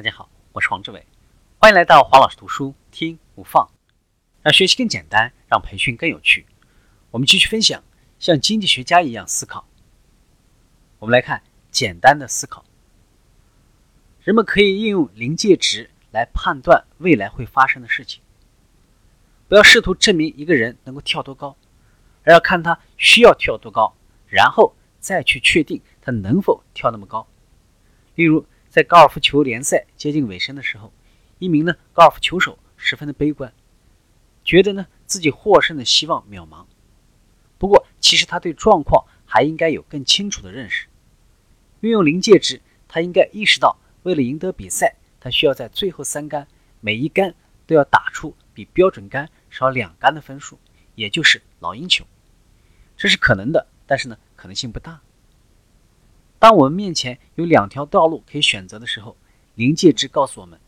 大家好，我是黄志伟，欢迎来到黄老师读书听不放，让学习更简单，让培训更有趣。我们继续分享，像经济学家一样思考。我们来看简单的思考。人们可以应用临界值来判断未来会发生的事情。不要试图证明一个人能够跳多高，而要看他需要跳多高，然后再去确定他能否跳那么高。例如。在高尔夫球联赛接近尾声的时候，一名呢高尔夫球手十分的悲观，觉得呢自己获胜的希望渺茫。不过，其实他对状况还应该有更清楚的认识。运用临界值，他应该意识到，为了赢得比赛，他需要在最后三杆每一杆都要打出比标准杆少两杆的分数，也就是老鹰球。这是可能的，但是呢可能性不大。当我们面前有两条道路可以选择的时候，临界值告诉我们，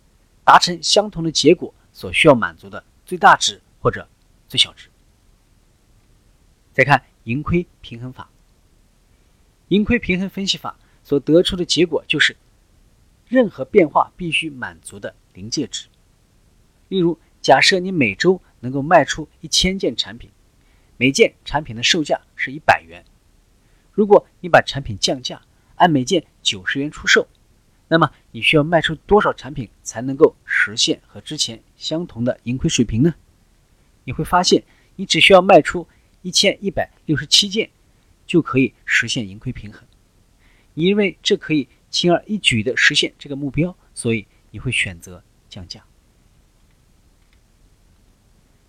达成相同的结果所需要满足的最大值或者最小值。再看盈亏平衡法，盈亏平衡分析法所得出的结果就是，任何变化必须满足的临界值。例如，假设你每周能够卖出一千件产品，每件产品的售价是一百元，如果你把产品降价，按每件九十元出售，那么你需要卖出多少产品才能够实现和之前相同的盈亏水平呢？你会发现，你只需要卖出一千一百六十七件，就可以实现盈亏平衡。你因为这可以轻而易举地实现这个目标，所以你会选择降价。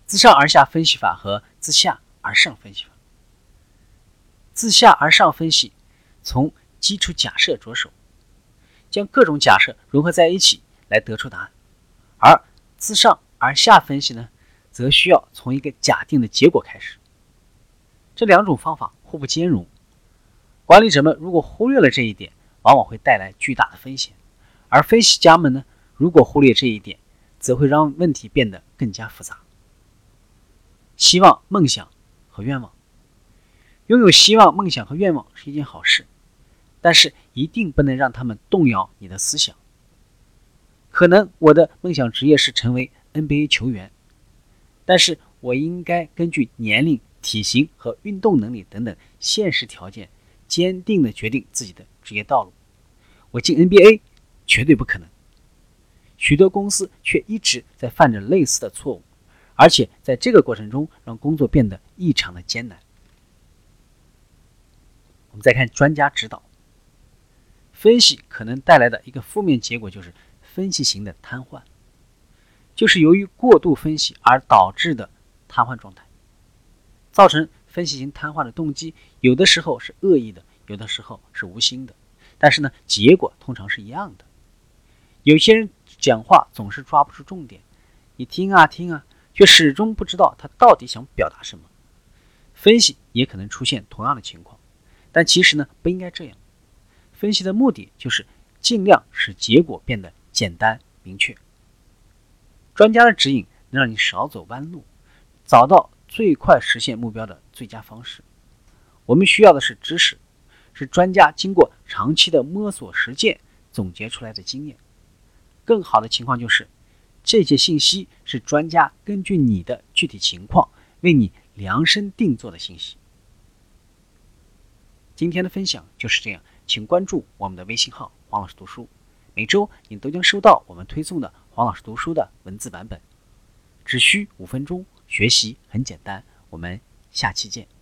自上而下分析法和自下而上分析法。自下而上分析，从基础假设着手，将各种假设融合在一起来得出答案；而自上而下分析呢，则需要从一个假定的结果开始。这两种方法互不兼容。管理者们如果忽略了这一点，往往会带来巨大的风险；而分析家们呢，如果忽略这一点，则会让问题变得更加复杂。希望、梦想和愿望，拥有希望、梦想和愿望是一件好事。但是一定不能让他们动摇你的思想。可能我的梦想职业是成为 NBA 球员，但是我应该根据年龄、体型和运动能力等等现实条件，坚定地决定自己的职业道路。我进 NBA 绝对不可能。许多公司却一直在犯着类似的错误，而且在这个过程中让工作变得异常的艰难。我们再看专家指导。分析可能带来的一个负面结果就是分析型的瘫痪，就是由于过度分析而导致的瘫痪状态。造成分析型瘫痪的动机，有的时候是恶意的，有的时候是无心的，但是呢，结果通常是一样的。有些人讲话总是抓不住重点，你听啊听啊，却始终不知道他到底想表达什么。分析也可能出现同样的情况，但其实呢，不应该这样。分析的目的就是尽量使结果变得简单明确。专家的指引能让你少走弯路，找到最快实现目标的最佳方式。我们需要的是知识，是专家经过长期的摸索实践总结出来的经验。更好的情况就是，这些信息是专家根据你的具体情况为你量身定做的信息。今天的分享就是这样。请关注我们的微信号“黄老师读书”，每周你都将收到我们推送的黄老师读书的文字版本，只需五分钟，学习很简单。我们下期见。